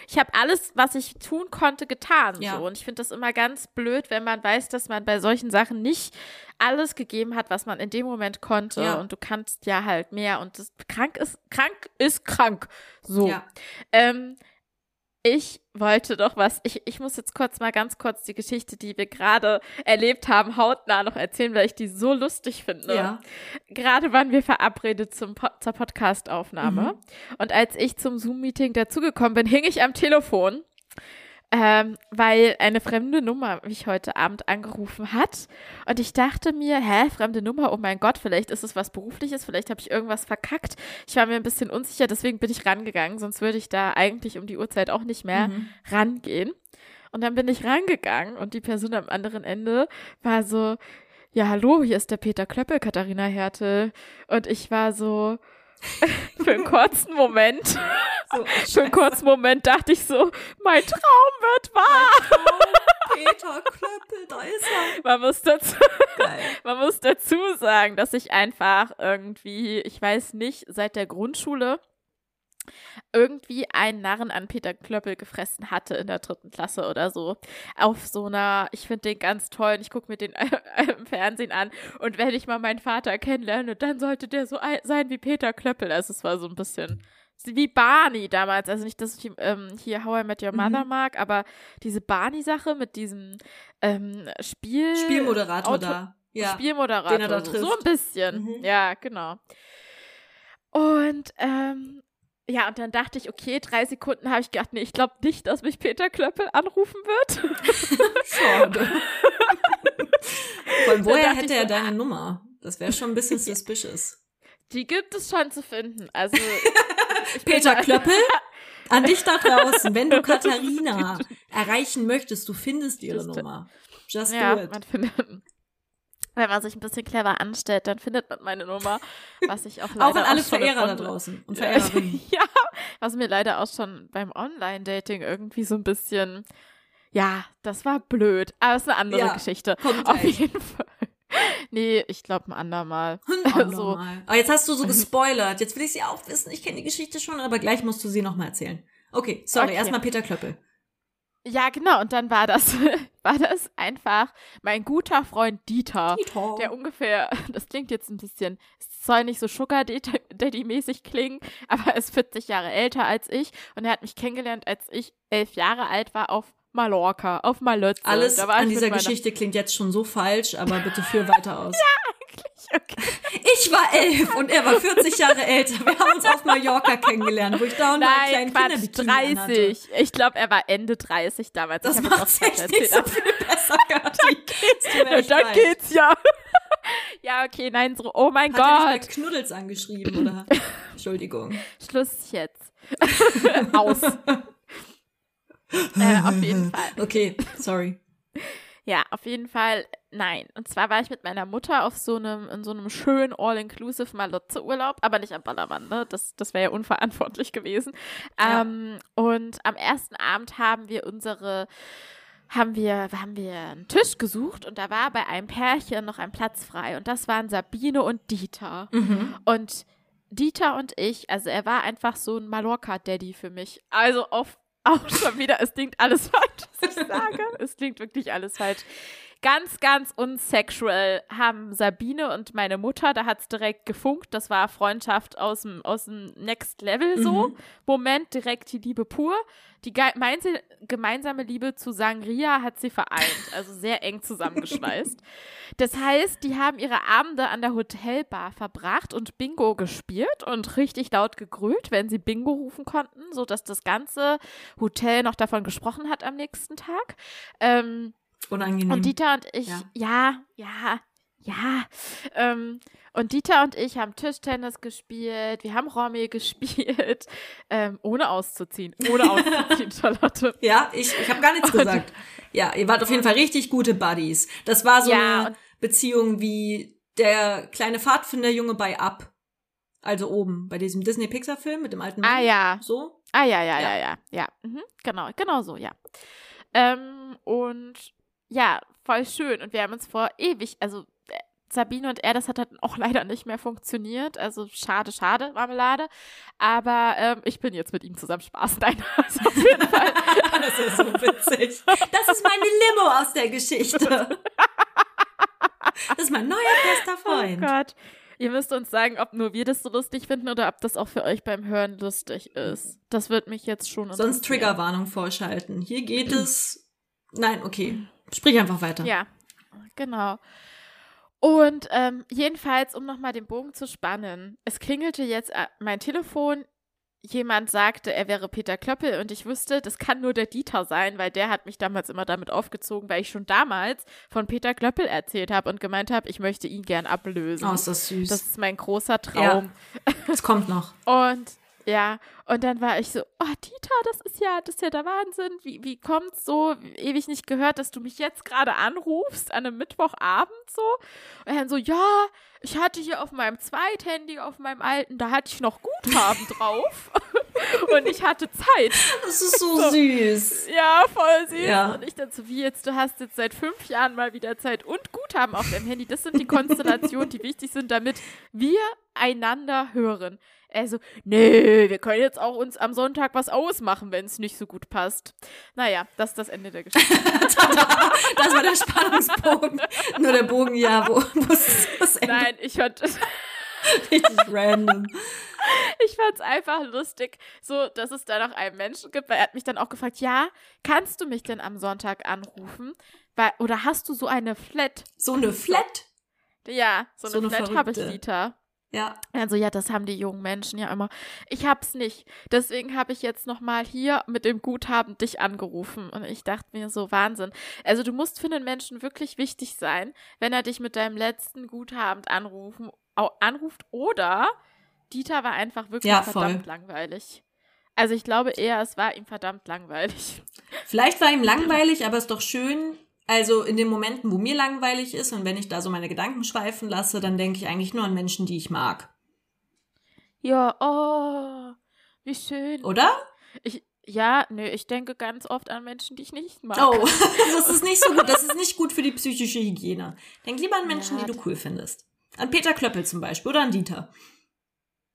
B: ich habe alles, was ich tun konnte, getan.
A: Ja.
B: So. Und ich finde das immer ganz blöd, wenn man weiß, dass man bei solchen Sachen nicht alles gegeben hat, was man in dem Moment konnte.
A: Ja.
B: Und du kannst ja halt mehr. Und das krank ist, krank ist krank. So.
A: Ja.
B: Ähm, ich wollte doch was. Ich, ich muss jetzt kurz mal ganz kurz die Geschichte, die wir gerade erlebt haben, hautnah noch erzählen, weil ich die so lustig finde.
A: Ja.
B: Gerade waren wir verabredet zum zur Podcast-Aufnahme.
A: Mhm.
B: Und als ich zum Zoom-Meeting dazugekommen bin, hing ich am Telefon ähm, weil eine fremde Nummer mich heute Abend angerufen hat. Und ich dachte mir, hä, fremde Nummer, oh mein Gott, vielleicht ist es was Berufliches, vielleicht habe ich irgendwas verkackt. Ich war mir ein bisschen unsicher, deswegen bin ich rangegangen, sonst würde ich da eigentlich um die Uhrzeit auch nicht mehr
A: Mhm.
B: rangehen. Und dann bin ich rangegangen und die Person am anderen Ende war so, ja, hallo, hier ist der Peter Klöppel, Katharina Härte. Und ich war so, [laughs] für einen kurzen Moment,
A: So, [laughs]
B: für einen kurzen Moment dachte ich so, mein Traum wird wahr.
A: Peter Klöppel, da ist er.
B: Man muss dazu,
A: Geil. [laughs]
B: man muss dazu sagen, dass ich einfach irgendwie, ich weiß nicht, seit der Grundschule irgendwie einen Narren an Peter Klöppel gefressen hatte in der dritten Klasse oder so. Auf so einer, ich finde den ganz toll und ich gucke mir den [laughs] im Fernsehen an. Und wenn ich mal meinen Vater kennenlerne, dann sollte der so ein- sein wie Peter Klöppel. Also es war so ein bisschen wie Barney damals. Also nicht, dass ich ähm, hier How I Met Your Mother
A: Mhm.
B: mag, aber diese Barney-Sache mit diesem ähm, Spiel...
A: Spielmoderator
B: Auto-
A: da. Ja.
B: Spielmoderator.
A: den er da
B: so, so
A: trifft.
B: ein bisschen.
A: Mhm.
B: Ja, genau. Und ähm, ja, und dann dachte ich, okay, drei Sekunden habe ich gedacht, nee, ich glaube nicht, dass mich Peter Klöppel anrufen wird. [laughs]
A: Schade. Von woher hätte er
B: so,
A: deine Nummer? Das wäre schon ein bisschen [laughs] suspicious.
B: Die gibt es schon zu finden. Also [laughs]
A: Peter Klöppel, an dich da draußen, wenn du Katharina erreichen möchtest, du findest ihre
B: Just-
A: Nummer. Just
B: Ja,
A: do it.
B: man findet. Wenn man sich ein bisschen clever anstellt, dann findet man meine Nummer, was ich auch [laughs] leider
A: Auch an alle Verehrer da draußen und [laughs] Verehrerinnen. [laughs]
B: ja, was mir leider auch schon beim Online-Dating irgendwie so ein bisschen, ja, das war blöd. Aber es ist eine andere
A: Ja,
B: Geschichte.
A: kommt
B: Auf
A: gleich.
B: jeden Fall. Nee, ich glaube ein andermal.
A: Ein
B: Also,
A: andermal. Aber jetzt hast du so gespoilert. Jetzt will ich sie auch wissen. Ich kenne die Geschichte schon, aber gleich musst du sie nochmal erzählen. Okay, sorry,
B: Okay.
A: erstmal Peter Klöppel.
B: Ja, genau. Und dann war das, [laughs] war das einfach mein guter Freund Dieter. Der ungefähr, das klingt jetzt ein bisschen, es soll nicht so Sugar Daddy-mäßig klingen, aber er ist 40 Jahre älter als ich und er hat mich kennengelernt, als ich elf Jahre alt war auf Mallorca, auf Malötze.
A: Alles
B: Da war
A: an dieser Geschichte klingt jetzt schon so falsch, aber bitte führ weiter aus. [laughs]
B: Okay.
A: Ich war elf und er war 40 Jahre älter. Wir haben uns auf Mallorca kennengelernt, wo ich da und da
B: Nein,
A: kleinen
B: Quatsch,
A: Kinderbikini anhatte.
B: 30. Ich glaube, er war Ende 30 damals.
A: Das macht
B: auch
A: echt nicht so viel besser, [laughs] Kathi. Es echt
B: Dann
A: leid.
B: geht's ja. [laughs] ja, okay, nein, so, oh mein
A: Hat er dich bei
B: Gott.
A: Knuddels angeschrieben, oder? Entschuldigung.
B: Schluss jetzt. Aus. [laughs] äh, auf jeden Fall.
A: Okay, sorry.
B: Ja, auf jeden Fall nein. Und zwar war ich mit meiner Mutter auf so einem, in so einem schönen All-Inclusive Malotze-Urlaub, aber nicht am Ballermann, ne? Das, das wäre ja unverantwortlich [laughs] gewesen.
A: Ja.
B: Ähm, und am ersten Abend haben wir unsere haben wir, haben wir einen Tisch gesucht und da war bei einem Pärchen noch ein Platz frei und das waren Sabine und Dieter.
A: Mhm.
B: Und Dieter und ich, also er war einfach so ein Mallorca-Daddy für mich. Also auf, auch schon wieder, es klingt alles falsch, was ich sage. Es klingt wirklich alles falsch. Ganz, ganz unsexual haben Sabine und meine Mutter, da hat es direkt gefunkt. Das war Freundschaft aus dem, aus dem Next Level so.
A: Mhm.
B: Moment, direkt die Liebe pur. Die ge- meinse- gemeinsame Liebe zu Sangria hat sie vereint, also sehr eng zusammengeschweißt. [laughs] Das heißt, die haben ihre Abende an der Hotelbar verbracht und Bingo gespielt und richtig laut gegrölt, wenn sie Bingo rufen konnten, sodass das ganze Hotel noch davon gesprochen hat am nächsten Tag. Ähm,
A: Unangenehm.
B: und Dieter und ich,
A: Ja.
B: ja, ja, ja. Ähm, und Dieter und ich haben Tischtennis gespielt, wir haben Romy [laughs] gespielt, ähm, ohne auszuziehen. Ohne auszuziehen, [laughs] Charlotte.
A: ja, ich, ich habe gar nichts
B: Und-
A: gesagt. Ja, ihr wart auf jeden Fall richtig gute Buddies. Das war so
B: Ja,
A: eine Beziehung wie der kleine Pfadfinderjunge bei Up. Also oben, bei diesem Disney-Pixar-Film mit dem alten Mann.
B: Ah ja,
A: So?
B: ah ja, ja,
A: Ja.
B: ja, ja, ja. Mhm, genau, genau so, ja. Ähm, und ja, voll schön. Und wir haben uns vor ewig, also äh, Sabine und er, das hat dann [laughs] auch leider nicht mehr funktioniert. Also schade, schade, Marmelade. Aber ähm, ich bin jetzt mit ihm zusammen Spaß. Nein, also auf jeden Fall. [laughs]
A: Das ist so witzig. Das ist meine Limo aus der Geschichte. Das ist mein neuer bester
B: Oh
A: Freund.
B: Gott. Ihr müsst uns sagen, ob nur wir das so lustig finden oder ob das auch für euch beim Hören lustig ist. Das wird mich jetzt schon
A: Sonst Triggerwarnung vorschalten. Hier geht es. Nein, okay. Sprich einfach weiter.
B: Ja, genau. Und ähm, jedenfalls, um nochmal den Bogen zu spannen, es klingelte jetzt äh, mein Telefon jemand sagte, er wäre Peter Klöppel und ich wusste, das kann nur der Dieter sein, weil der hat mich damals immer damit aufgezogen, weil ich schon damals von Peter Klöppel erzählt habe und gemeint habe, ich möchte ihn gern ablösen.
A: Oh, ist das süß.
B: Das ist mein großer Traum.
A: Ja, das kommt noch. [laughs]
B: und ja, und dann war ich so, oh Dieter, das ist ja, das ist ja der Wahnsinn. Wie, wie kommt's so, ewig nicht gehört, dass du mich jetzt gerade anrufst an einem Mittwochabend so? Und dann so, ja, ich hatte hier auf meinem Zweithandy, auf meinem alten, da hatte ich noch Guthaben [laughs] drauf. und ich hatte Zeit.
A: Das ist so, so, süß.
B: Ja, voll süß. Ja. Und ich dann so, wie jetzt, du hast jetzt seit fünf Jahren mal wieder Zeit und Guthaben auf deinem Handy. Das sind die Konstellationen, die wichtig sind, damit wir einander hören. Er so, nee, wir können jetzt auch uns am Sonntag was ausmachen, wenn es nicht so gut passt. Naja, das ist das Ende der Geschichte. [laughs] das
A: war der Spannungsbogen. Nur der Bogen, ja, wo muss das
B: Ende? Nein, ich fand [laughs]
A: Richtig random.
B: Ich fand es einfach lustig, so dass es da noch einen Menschen gibt, weil er hat mich dann auch gefragt, ja, kannst du mich denn am Sonntag anrufen? Weil, oder hast du so eine Flat?
A: So eine Flat?
B: Ja, so, so eine, eine Flat habe ich, Dieter.
A: Ja.
B: Also ja, das haben die jungen Menschen ja immer. Ich hab's nicht. Deswegen habe ich jetzt nochmal hier mit dem Guthaben dich angerufen. Und ich dachte mir so, Wahnsinn. Also du musst für einen Menschen wirklich wichtig sein, wenn er dich mit deinem letzten Guthaben anrufen, anruft. Oder Dieter war einfach wirklich ja, verdammt langweilig. Also ich glaube eher, es war ihm verdammt langweilig.
A: Vielleicht war ihm [laughs] langweilig, aber es ist doch schön, also in den Momenten, wo mir langweilig ist und wenn ich da so meine Gedanken schweifen lasse, dann denke ich eigentlich nur an Menschen, die ich mag.
B: Ja, oh, wie schön.
A: Oder?
B: Ich, ja, nö, ich denke ganz oft an Menschen, die ich nicht mag.
A: Oh, [laughs] [laughs] das ist nicht so gut. Das ist nicht gut für die psychische Hygiene. Denk lieber an Menschen, ja, die du cool findest. An Peter Klöppel zum Beispiel oder an Dieter.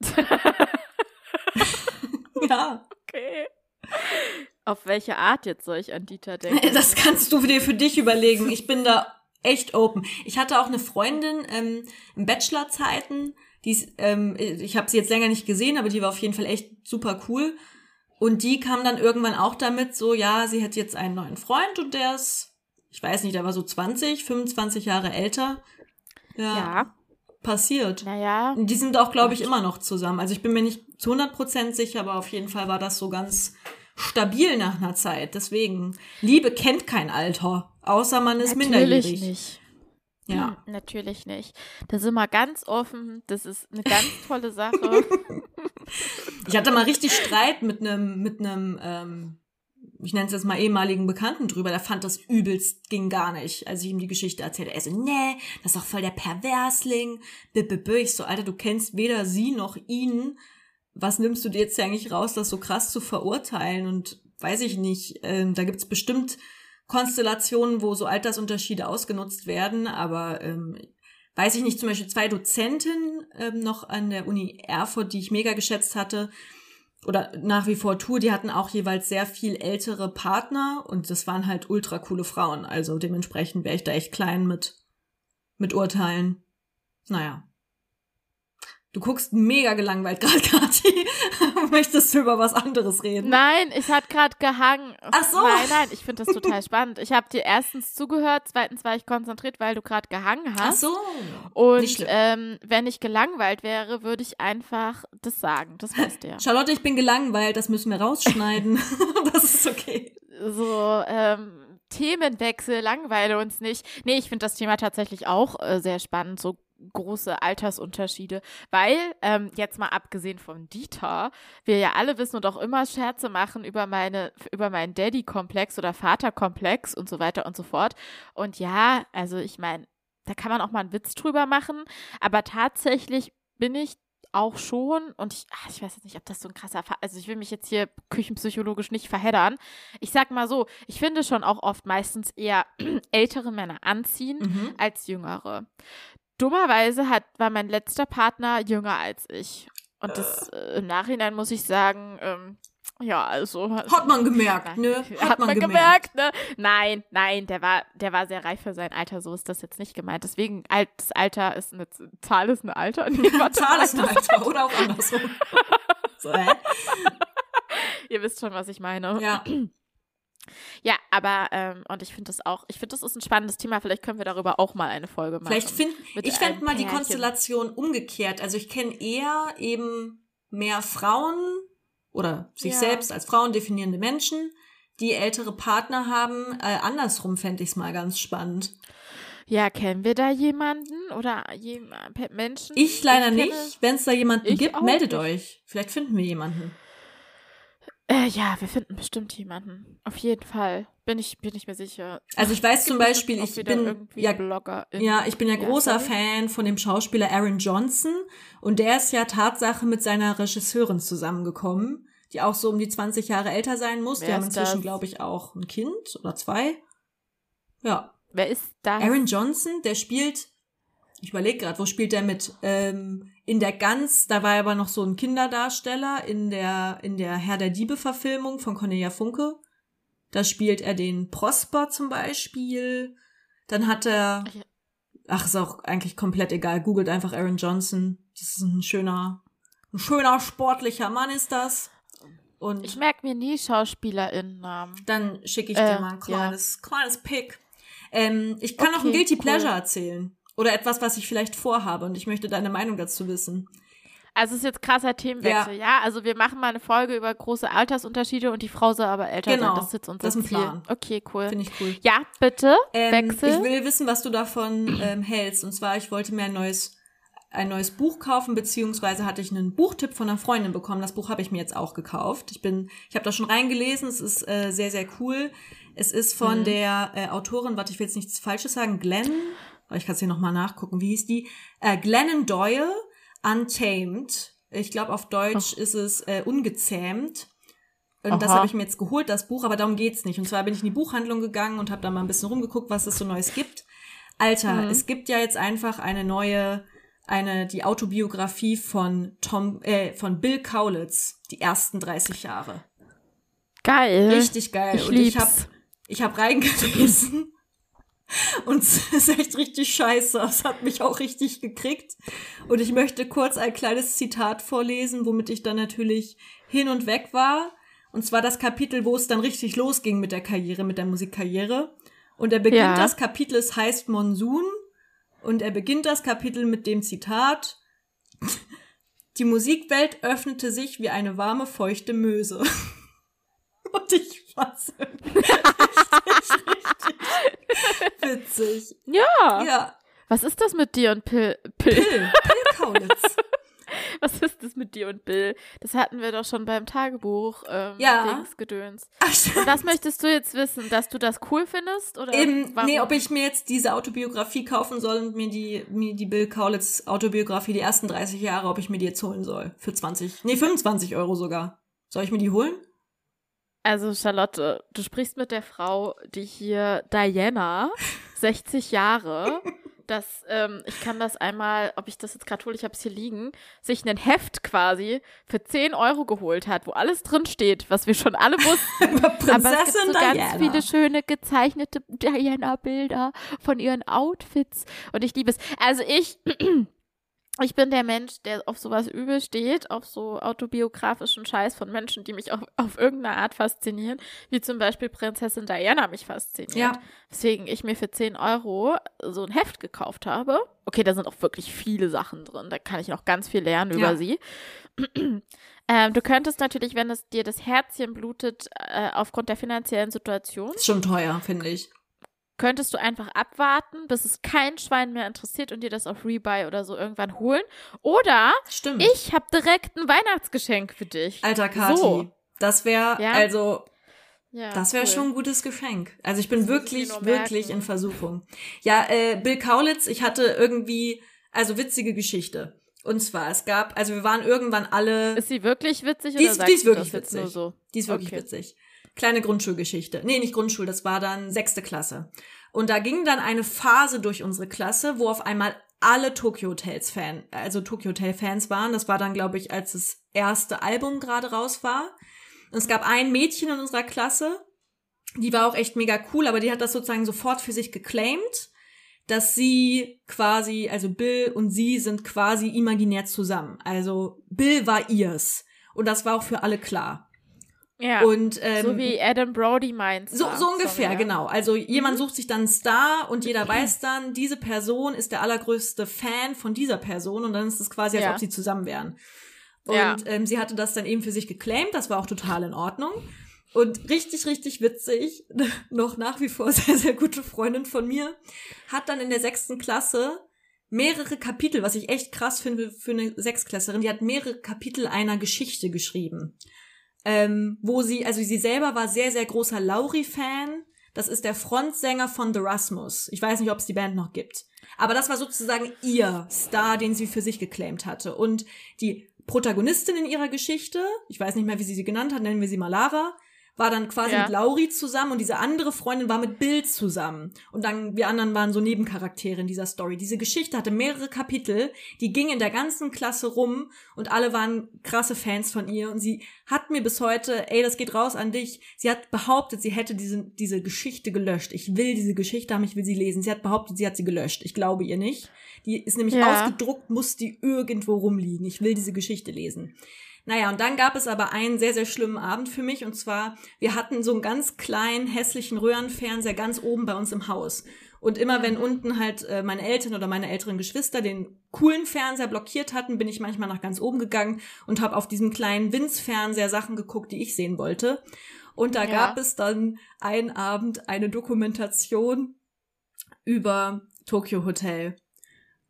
A: [laughs] ja.
B: Okay. Auf welche Art jetzt soll ich an Dieter [laughs] denken?
A: Das kannst du dir für dich überlegen. Ich bin da echt open. Ich hatte auch eine Freundin ähm, in Bachelorzeiten, die ähm, ich habe sie jetzt länger nicht gesehen, aber die war auf jeden Fall echt super cool. Und die kam dann irgendwann auch damit, so ja, sie hat jetzt einen neuen Freund und der ist, ich weiß nicht, der war so 20, 25 Jahre älter. Ja. ja. Passiert.
B: Naja.
A: Und die sind auch, glaube ich, immer noch zusammen. Also ich bin mir nicht zu 100% sicher, aber auf jeden Fall war das so ganz stabil nach einer Zeit. Deswegen, Liebe kennt kein Alter, außer man ist Natürlich minderjährig.
B: Nicht. Ja. Hm, natürlich nicht. Da sind wir ganz offen. Das ist eine ganz tolle Sache. [laughs]
A: ich hatte mal richtig Streit mit einem, mit einem, ähm, ich nenne es jetzt mal ehemaligen Bekannten drüber, der fand das übelst, ging gar nicht, als ich ihm die Geschichte erzählte. Er so, nee, das ist doch voll der Perversling. Ich so, Alter, du kennst weder sie noch ihn was nimmst du dir jetzt eigentlich raus, das so krass zu verurteilen? Und weiß ich nicht, ähm, da gibt's bestimmt Konstellationen, wo so Altersunterschiede ausgenutzt werden, aber ähm, weiß ich nicht, zum Beispiel zwei Dozentinnen ähm, noch an der Uni Erfurt, die ich mega geschätzt hatte, oder nach wie vor tue, die hatten auch jeweils sehr viel ältere Partner und das waren halt ultra coole Frauen. Also dementsprechend wäre ich da echt klein mit, mit Urteilen. Naja. Du guckst mega gelangweilt [laughs] gerade, Kathi. Möchtest du über was anderes reden?
B: Nein, ich hatte gerade gehangen.
A: Ach so.
B: Nein, nein, ich finde das total spannend. Ich habe dir erstens zugehört, zweitens war ich konzentriert, weil du gerade gehangen hast.
A: Ach so.
B: Und ähm, wenn ich gelangweilt wäre, würde ich einfach das sagen. Das weißt du ja.
A: Charlotte, ich bin gelangweilt, das müssen wir rausschneiden. [laughs] das ist okay.
B: So, ähm, Themenwechsel, langweile uns nicht. Nee, ich finde das Thema tatsächlich auch äh, sehr spannend. So große Altersunterschiede, weil ähm, jetzt mal abgesehen von Dieter, wir ja alle wissen und auch immer Scherze machen über meine über meinen Daddy-Komplex oder Vater-Komplex und so weiter und so fort. Und ja, also ich meine, da kann man auch mal einen Witz drüber machen, aber tatsächlich bin ich auch schon und ich, ach, ich weiß jetzt nicht, ob das so ein krasser Fall, also ich will mich jetzt hier küchenpsychologisch nicht verheddern. Ich sag mal so, ich finde schon auch oft meistens eher [clears throat] ältere Männer anziehen mhm. als jüngere. Dummerweise hat, war mein letzter Partner jünger als ich. Und das äh, im Nachhinein muss ich sagen, ähm, Ja, also.
A: Hat man gemerkt, ne? [laughs]
B: Hat, hat man, man gemerkt. ne? Nein, nein, der war, der war sehr reif für sein Alter, so ist das jetzt nicht gemeint. Deswegen, das Alter ist eine Zahl ist ein Alter. [laughs]
A: Nee, Zahl ist ein Alter, oder auch andersrum. [laughs] so, hä?
B: Ihr wisst schon, was ich meine.
A: Ja. [clears throat]
B: Ja, aber ähm, und ich finde das auch, ich finde das ist ein spannendes Thema. Vielleicht können wir darüber auch mal eine Folge machen.
A: Vielleicht finde ich fände mal die Konstellation umgekehrt. Also ich kenne eher eben mehr Frauen oder sich ja. selbst als Frauen definierende Menschen, die ältere Partner haben. Äh, andersrum fände ich es mal ganz spannend.
B: Ja, kennen wir da jemanden oder jemand, Menschen?
A: Ich leider ich nicht. Wenn es da jemanden gibt, meldet nicht. euch. Vielleicht finden wir jemanden.
B: Äh, ja, wir finden bestimmt jemanden. Auf jeden Fall. Bin ich, bin ich mir sicher.
A: Also ich weiß zum Beispiel, ich bin ja, ja, ich bin ja großer ja, Fan von dem Schauspieler Aaron Johnson und der ist ja Tatsache mit seiner Regisseurin zusammengekommen, die auch so um die 20 Jahre älter sein muss. Wer die haben inzwischen, glaube ich, auch ein Kind oder zwei. Ja.
B: Wer ist das?
A: Aaron Johnson, der spielt, ich überlege gerade, wo spielt der mit? Ähm, in der Ganz, da war er aber noch so ein Kinderdarsteller in der, in der Herr der Diebe-Verfilmung von Cornelia Funke. Da spielt er den Prosper zum Beispiel. Dann hat er, ach, ist auch eigentlich komplett egal. Googelt einfach Aaron Johnson. Das ist ein schöner, ein schöner sportlicher Mann ist das. Und
B: ich merke mir nie SchauspielerInnen-Namen.
A: Dann schicke ich äh, dir mal ein kleines, ja. kleines Pick. Ähm, ich kann okay, noch ein Guilty cool. Pleasure erzählen. Oder etwas, was ich vielleicht vorhabe und ich möchte deine Meinung dazu wissen.
B: Also es ist jetzt krasser Themenwechsel, ja. ja? Also wir machen mal eine Folge über große Altersunterschiede und die Frau soll aber älter genau, sein. Das ist jetzt unser das ist ein Ziel. Plan. Okay, cool.
A: Finde ich cool.
B: Ja, bitte,
A: ähm,
B: wechsel.
A: Ich will wissen, was du davon ähm, hältst. Und zwar, ich wollte mir ein neues, ein neues Buch kaufen, beziehungsweise hatte ich einen Buchtipp von einer Freundin bekommen. Das Buch habe ich mir jetzt auch gekauft. Ich bin, ich habe da schon reingelesen. Es ist äh, sehr, sehr cool. Es ist von mhm. der äh, Autorin, warte, ich will jetzt nichts Falsches sagen, Glenn ich kann es hier nochmal nachgucken, wie hieß die? Äh, Glennon Doyle, Untamed. Ich glaube, auf Deutsch oh. ist es äh, ungezähmt. Und Aha. das habe ich mir jetzt geholt, das Buch, aber darum geht's nicht. Und zwar bin ich in die Buchhandlung gegangen und habe da mal ein bisschen rumgeguckt, was es so Neues gibt. Alter, mhm. es gibt ja jetzt einfach eine neue, eine, die Autobiografie von Tom, äh, von Bill Kaulitz, die ersten 30 Jahre.
B: Geil.
A: Richtig geil. Ich und lieb's. ich habe ich hab reingelesen und es [laughs] ist echt richtig scheiße. Es hat mich auch richtig gekriegt. Und ich möchte kurz ein kleines Zitat vorlesen, womit ich dann natürlich hin und weg war. Und zwar das Kapitel, wo es dann richtig losging mit der Karriere, mit der Musikkarriere. Und er beginnt ja. das Kapitel, es heißt Monsun. Und er beginnt das Kapitel mit dem Zitat. Die Musikwelt öffnete sich wie eine warme, feuchte Möse. [laughs] Und ich [laughs] richtig, richtig [laughs] witzig.
B: Ja.
A: Ja.
B: Was ist das mit dir und Pill?
A: Pill, Pill, Pill Kaulitz. [laughs]
B: Was ist das mit dir und Bill? Das hatten wir doch schon beim Tagebuch ähm,
A: ja.
B: Dingsgedöns. Ach, und was möchtest du jetzt wissen, dass du das cool findest? Oder
A: Eben, nee, ob ich mir jetzt diese Autobiografie kaufen soll und mir die, mir die Bill Kaulitz Autobiografie, die ersten 30 Jahre, ob ich mir die jetzt holen soll. Für 20, nee, 25 Euro sogar. Soll ich mir die holen?
B: Also Charlotte, du sprichst mit der Frau, die hier Diana, [laughs] 60 Jahre, das, ähm, ich kann das einmal, ob ich das jetzt gerade hole, ich habe es hier liegen, sich ein Heft quasi für 10 Euro geholt hat, wo alles drin steht, was wir schon alle wussten. [laughs] Aber es gibt so Diana. ganz viele schöne gezeichnete Diana-Bilder von ihren Outfits und ich liebe es. Also ich ich bin der Mensch, der auf sowas übel steht, auf so autobiografischen Scheiß von Menschen, die mich auch auf irgendeine Art faszinieren, wie zum Beispiel Prinzessin Diana mich fasziniert. Ja. Deswegen ich mir für 10 Euro so ein Heft gekauft habe. Okay, da sind auch wirklich viele Sachen drin. Da kann ich noch ganz viel lernen über ja. sie. [clears throat] ähm, du könntest natürlich, wenn es dir das Herzchen blutet, äh, aufgrund der finanziellen Situation.
A: Ist schon teuer, finde ich
B: könntest du einfach abwarten, bis es kein Schwein mehr interessiert und dir das auf Rebuy oder so irgendwann holen. Oder
A: Stimmt.
B: ich habe direkt ein Weihnachtsgeschenk für dich.
A: Alter Kati, so. das wäre ja? also ja, das wäre cool. schon ein gutes Geschenk. Also ich bin das wirklich, wirklich in Versuchung. Ja, äh, Bill Kaulitz, ich hatte irgendwie, also witzige Geschichte. Und zwar, es gab, also wir waren irgendwann alle.
B: Ist sie wirklich witzig
A: die ist, oder die ist wirklich witzig. So? Die ist wirklich okay. witzig kleine Grundschulgeschichte. Nee, nicht Grundschul, das war dann sechste Klasse. Und da ging dann eine Phase durch unsere Klasse, wo auf einmal alle Tokyo Hotels Fan, also Tokyo Hotel Fans waren. Das war dann, glaube ich, als das erste Album gerade raus war. Und es gab ein Mädchen in unserer Klasse, die war auch echt mega cool, aber die hat das sozusagen sofort für sich geclaimed, dass sie quasi, also Bill und sie sind quasi imaginär zusammen. Also Bill war ihrs. Und das war auch für alle klar.
B: Ja.
A: Und, ähm,
B: so wie Adam Brody meint.
A: so, so ungefähr, genau. Also jemand sucht sich dann einen Star und jeder weiß dann, diese Person ist der allergrößte Fan von dieser Person und dann ist es quasi, als
B: Ja.
A: ob sie zusammen wären. Und
B: Ja.
A: ähm, sie hatte das dann eben für sich geclaimed, das war auch total in Ordnung. Und richtig, richtig witzig, [laughs] noch nach wie vor sehr, sehr gute Freundin von mir, hat dann in der sechsten Klasse mehrere Kapitel, was ich echt krass finde für eine Sechstklässlerin, die hat mehrere Kapitel einer Geschichte geschrieben ähm, wo sie, also sie selber war sehr, sehr großer Lauri-Fan. Das ist der Frontsänger von The Rasmus. Ich weiß nicht, ob es die Band noch gibt. Aber das war sozusagen ihr Star, den sie für sich geclaimt hatte. Und die Protagonistin in ihrer Geschichte, ich weiß nicht mehr, wie sie sie genannt hat, nennen wir sie mal Lara, war dann quasi
B: Ja.
A: mit Lauri zusammen und diese andere Freundin war mit Bill zusammen. Und dann, wir anderen waren so Nebencharaktere in dieser Story. Diese Geschichte hatte mehrere Kapitel, die ging in der ganzen Klasse rum und alle waren krasse Fans von ihr und sie hat mir bis heute, ey, das geht raus an dich. Sie hat behauptet, sie hätte diese, diese Geschichte gelöscht. Ich will diese Geschichte haben, ich will sie lesen. Sie hat behauptet, sie hat sie gelöscht. Ich glaube ihr nicht. Die ist nämlich
B: Ja.
A: ausgedruckt, muss die irgendwo rumliegen. Ich will diese Geschichte lesen. Naja, und dann gab es aber einen sehr, sehr schlimmen Abend für mich. Und zwar, wir hatten so einen ganz kleinen, hässlichen Röhrenfernseher ganz oben bei uns im Haus. Und immer wenn unten halt äh, meine Eltern oder meine älteren Geschwister den coolen Fernseher blockiert hatten, bin ich manchmal nach ganz oben gegangen und habe auf diesem kleinen Winz-Fernseher Sachen geguckt, die ich sehen wollte. Und da
B: Ja.
A: gab es dann einen Abend eine Dokumentation über Tokyo Hotel.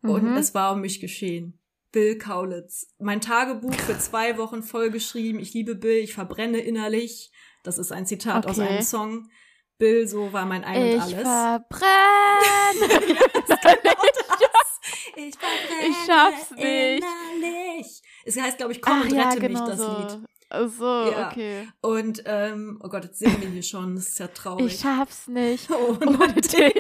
A: Und
B: Mhm.
A: es war um mich geschehen. Bill Kaulitz. Mein Tagebuch für zwei Wochen vollgeschrieben. Ich liebe Bill, ich verbrenne innerlich. Das ist ein Zitat aus
B: Okay.
A: einem Song. Bill, so war mein Ein und
B: Ich
A: Alles.
B: verbrenne. [laughs] [laughs]
A: Ich verbrenne
B: Ich schaff's nicht.
A: innerlich. Es heißt, glaube ich, komm
B: Ach
A: und
B: ja,
A: rette
B: genau
A: mich, das
B: so.
A: Lied.
B: Ach so,
A: Ja.
B: okay.
A: Und, ähm, oh Gott, jetzt singen wir hier schon. Das ist ja traurig.
B: Ich schaff's nicht. [laughs]
A: Oh,
B: Ohne dich.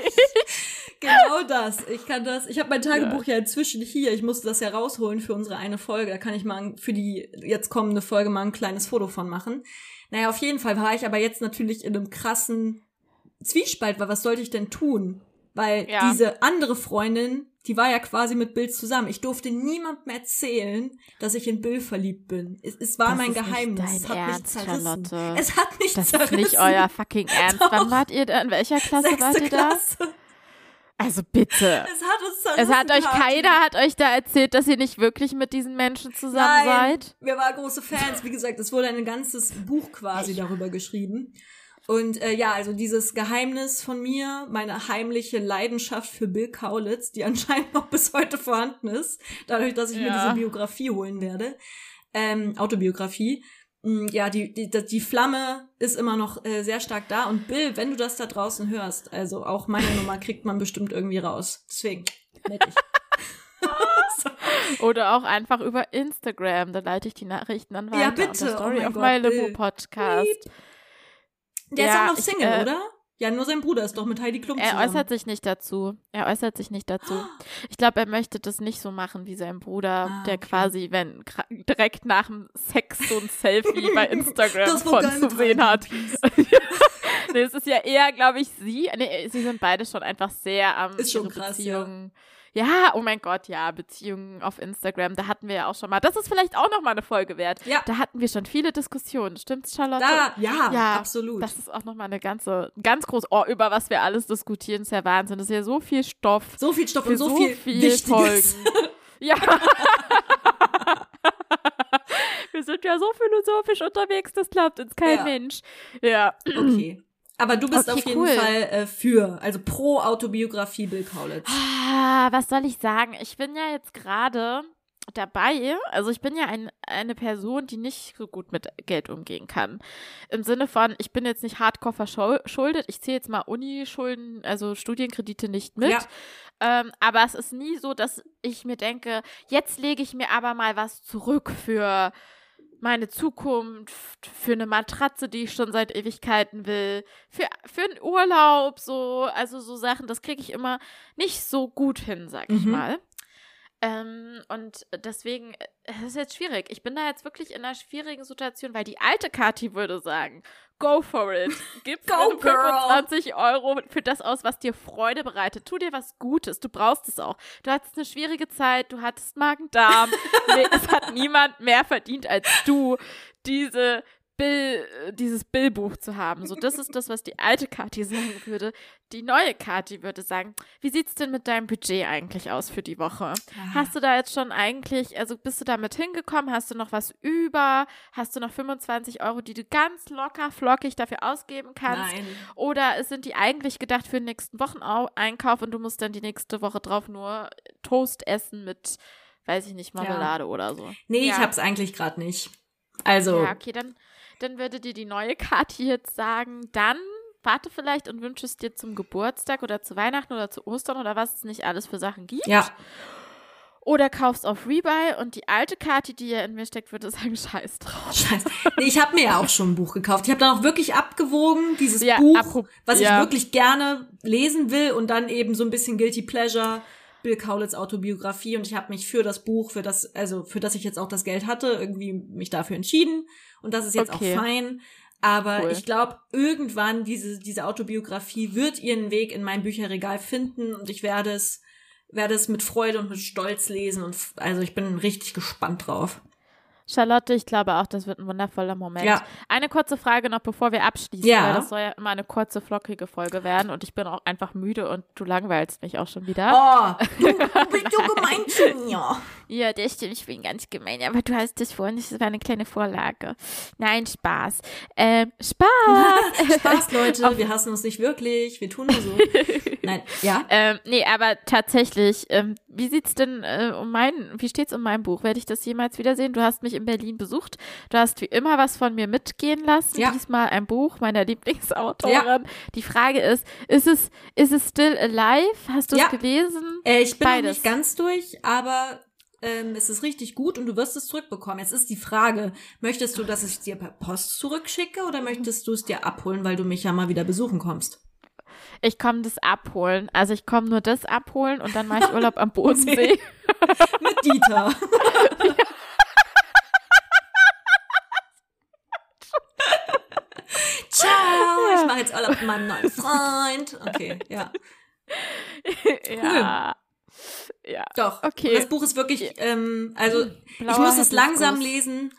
A: Genau das. Ich kann das. Ich habe mein Tagebuch ja. inzwischen hier. Ich musste das ja rausholen für unsere eine Folge. Da kann ich mal für die jetzt kommende Folge mal ein kleines Foto von machen. Naja, auf jeden Fall war ich aber jetzt natürlich in einem krassen Zwiespalt, weil was sollte ich denn tun? Weil
B: Ja.
A: diese andere Freundin, die war ja quasi mit Bill zusammen. Ich durfte niemandem erzählen, dass ich in Bill verliebt bin. Es, es war
B: Das
A: mein
B: ist nicht
A: Geheimnis.
B: dein
A: es hat
B: Ernst,
A: mich zerrissen.
B: Charlotte.
A: Es hat mich
B: Das
A: zerrissen.
B: ist nicht euer fucking Ernst. [laughs] Wann wart ihr da? In welcher Klasse wart
A: Sechste
B: ihr da?
A: Klasse.
B: Also bitte.
A: Es hat uns.
B: Es hat euch keiner hat euch da erzählt, dass ihr nicht wirklich mit diesen Menschen zusammen
A: Nein,
B: seid.
A: wir waren große Fans. Wie gesagt, es wurde ein ganzes Buch quasi darüber geschrieben. Und äh, ja, also dieses Geheimnis von mir, meine heimliche Leidenschaft für Bill Kaulitz, die [laughs] anscheinend noch bis heute vorhanden ist, dadurch, dass ich mir
B: Ja.
A: diese Biografie holen werde, ähm, Autobiografie. Mm, Ja, die, die, die Flamme ist immer noch äh, sehr stark da. Und Bill, wenn du das da draußen hörst, also auch meine Nummer [laughs] kriegt man bestimmt irgendwie raus. Deswegen, nett ich. [laughs]
B: Oder auch einfach über Instagram. Da leite ich die Nachrichten dann weiter.
A: Ja,
B: unter
A: bitte. Oh
B: Story
A: mein
B: auf
A: Gott,
B: My Limo. Podcast.
A: Der
B: Ja,
A: ist auch noch
B: ich,
A: Single,
B: äh,
A: oder? Ja, nur sein Bruder ist doch mit Heidi Klum
B: Er
A: zusammen.
B: äußert sich nicht dazu. Er äußert sich nicht dazu. Ich glaube, er möchte das nicht so machen wie sein Bruder,
A: Ah,
B: der
A: okay.
B: quasi, wenn direkt nach dem Sex so ein Selfie bei [laughs] Instagram
A: Das
B: von zu sehen hat. [laughs] nee, es ist ja eher, glaube ich, sie. Nee, sie sind beide schon einfach sehr am
A: Ist schon krass,
B: Beziehungen. Ja. Oh mein Gott, ja, Beziehungen auf Instagram, da hatten wir ja auch schon mal. Das ist vielleicht auch noch mal eine Folge wert.
A: Ja.
B: Da hatten wir schon viele Diskussionen. Stimmt's, Charlotte?
A: Da, ja,
B: Ja,
A: absolut.
B: Das ist auch noch mal eine ganze, ganz groß, oh, über was wir alles diskutieren, ist ja Wahnsinn. Das ist ja so viel Stoff
A: so viel Stoff und so, viel, Wichtiges.
B: Folgen. [laughs] Ja. [laughs] wir sind ja so philosophisch unterwegs, das glaubt uns kein
A: Ja.
B: Mensch. Ja.
A: Okay. Aber du bist
B: Okay,
A: auf jeden
B: cool.
A: Fall äh, für, also pro Autobiografie Bill Kaulitz.
B: Ah, was soll ich sagen? Ich bin ja jetzt gerade dabei, also ich bin ja ein, eine Person, die nicht so gut mit Geld umgehen kann. Im Sinne von, ich bin jetzt nicht hardcore verschuldet, ich zähle jetzt mal Uni-Schulden, also Studienkredite nicht mit.
A: Ja.
B: Ähm, aber es ist nie so, dass ich mir denke, jetzt lege ich mir aber mal was zurück für meine Zukunft, für eine Matratze, die ich schon seit Ewigkeiten will, für, für einen Urlaub, so, also so Sachen, das kriege ich immer nicht so gut hin, sag ich
A: Mhm.
B: mal. Ähm, und deswegen, es ist jetzt schwierig. Ich bin da jetzt wirklich in einer schwierigen Situation, weil die alte Kati würde sagen, go for it. [laughs] Gib
A: Go,
B: 25 Euro für das aus, was dir Freude bereitet. Tu dir was Gutes. Du brauchst es auch. Du hattest eine schwierige Zeit. Du hattest Magen-Darm. [laughs] nee, es hat niemand mehr verdient als du, diese Bill, äh, dieses Billbuch zu haben. So, das ist das, was die alte Kati sagen würde. Die neue Kati würde sagen, wie sieht's denn mit deinem Budget eigentlich aus für die Woche?
A: Ah.
B: Hast du da jetzt schon eigentlich, also bist du damit hingekommen? Hast du noch was über? Hast du noch 25 Euro, die du ganz locker, flockig dafür ausgeben kannst?
A: Nein.
B: Oder sind die eigentlich gedacht für den nächsten Wocheneinkauf und du musst dann die nächste Woche drauf nur Toast essen mit, weiß ich nicht, Marmelade oder so?
A: Nee, ich
B: Ja.
A: hab's eigentlich gerade nicht. Also,
B: Ja, okay, dann, dann würde dir die neue Kati jetzt sagen, dann warte vielleicht und wünsche es dir zum Geburtstag oder zu Weihnachten oder zu Ostern oder was es nicht alles für Sachen gibt.
A: ja.
B: Oder kaufst auf Rebuy und die alte Kati, die ja in mir steckt, würde sagen, [laughs] scheiß drauf.
A: Scheiße. Nee, ich habe mir ja auch schon ein Buch gekauft. Ich habe dann auch wirklich abgewogen, dieses
B: Ja,
A: Buch, was
B: ja.
A: ich wirklich gerne lesen will und dann eben so ein bisschen Guilty Pleasure, Bill Kaulitz Autobiografie und ich habe mich für das Buch, für das, also für das ich jetzt auch das Geld hatte, irgendwie mich dafür entschieden und das ist jetzt
B: Okay.
A: auch fein. Aber
B: Cool.
A: ich glaube, irgendwann diese, diese Autobiografie wird ihren Weg in mein Bücherregal finden und ich werde es, werde es mit Freude und mit Stolz lesen und also ich bin richtig gespannt drauf.
B: Charlotte, ich glaube auch, das wird ein wundervoller Moment.
A: Ja.
B: Eine kurze Frage noch, bevor wir abschließen,
A: Ja.
B: weil das soll ja immer eine kurze, flockige Folge werden und ich bin auch einfach müde und du langweilst mich auch schon wieder.
A: Oh, du, [laughs] du bist so gemein zu mir.
B: Ja, das stimmt, ich bin ganz gemein, aber du hast das vorhin, das war eine kleine Vorlage. Nein, Spaß. Ähm, Spaß! [laughs]
A: Spaß, Leute, wir hassen uns nicht wirklich, wir tun nur so. [laughs] Nein, ja.
B: ähm, nee, aber tatsächlich, ähm, wie sieht's denn äh, um mein, wie steht's um mein Buch? Werde ich das jemals wiedersehen? Du hast mich in Berlin besucht. Du hast wie immer was von mir mitgehen lassen.
A: Ja.
B: Diesmal ein Buch meiner Lieblingsautorin. Die Frage ist, ist es, ist es still alive? Hast du es
A: Ja.
B: gelesen?
A: Äh, ich bin noch
B: Beides.
A: nicht ganz durch, aber ähm, es ist richtig gut und du wirst es zurückbekommen. Jetzt ist die Frage, möchtest du, dass ich es dir per Post zurückschicke oder möchtest du es dir abholen, weil du mich ja mal wieder besuchen kommst?
B: Ich komme das abholen. Also ich komme nur das abholen und dann mache ich Urlaub am [laughs] Bodensee.
A: Mit Dieter. [laughs] Ciao, ich mache jetzt Urlaub mit meinem neuen Freund. Okay, ja. [laughs]
B: ja. Ja.
A: Doch.
B: Okay.
A: Das Buch ist wirklich, ähm, also ich
B: Blauer
A: muss es langsam lesen.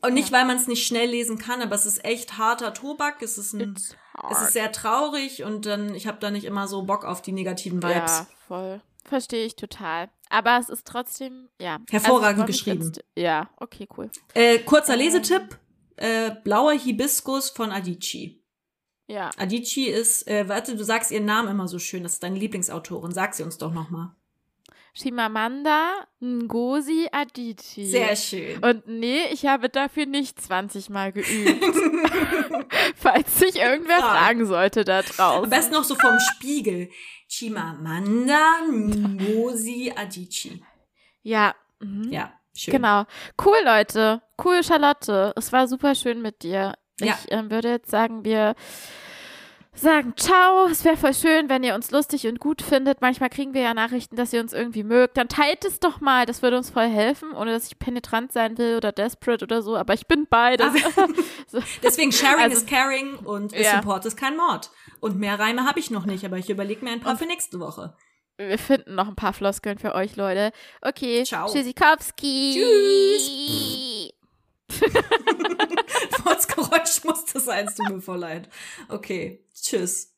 A: Und nicht, weil man es nicht schnell lesen kann, aber es ist echt harter Tobak. Es ist, ein, es
B: hard.
A: ist sehr traurig und dann, ich habe da nicht immer so Bock auf die negativen Vibes.
B: Ja, voll. Verstehe ich total. Aber es ist trotzdem, ja.
A: Hervorragend
B: Also freu mich
A: geschrieben.
B: Jetzt, ja, okay, cool.
A: Äh, kurzer
B: Ähm.
A: Lesetipp. Äh, Blauer Hibiskus von Adichie.
B: Ja.
A: Adichie ist, äh, warte, du sagst ihren Namen immer so schön, das ist deine Lieblingsautorin. Sag sie uns doch nochmal.
B: Shimamanda Ngozi Adichie.
A: Sehr schön.
B: Und nee, ich habe dafür nicht 20 Mal geübt. [laughs] Falls sich irgendwer
A: Ja.
B: fragen sollte da
A: Am
B: draußen.
A: besten noch so vom Spiegel. Chimamanda Ngozi Adichie.
B: Ja. Mhm.
A: Ja, schön.
B: Genau. Cool, Leute. Cool, Charlotte. Es war super schön mit dir.
A: Ja.
B: Ich ähm, würde jetzt sagen, wir sagen ciao. Es wäre voll schön, wenn ihr uns lustig und gut findet. Manchmal kriegen wir ja Nachrichten, dass ihr uns irgendwie mögt. Dann teilt es doch mal. Das würde uns voll helfen, ohne dass ich penetrant sein will oder desperate oder so. Aber ich bin beides. [laughs] so.
A: Deswegen Sharing
B: Also-
A: is caring und
B: Ja.
A: Support ist kein Mord. Und mehr Reime habe ich noch nicht, aber ich überlege mir ein paar für nächste Woche.
B: Wir finden noch ein paar Floskeln für euch, Leute. Okay.
A: Ciao.
B: Tschüssikowski.
A: Tschüss. [laughs] [laughs] Furzgeräusch muss das sein, es tut mir voll leid. Okay, tschüss.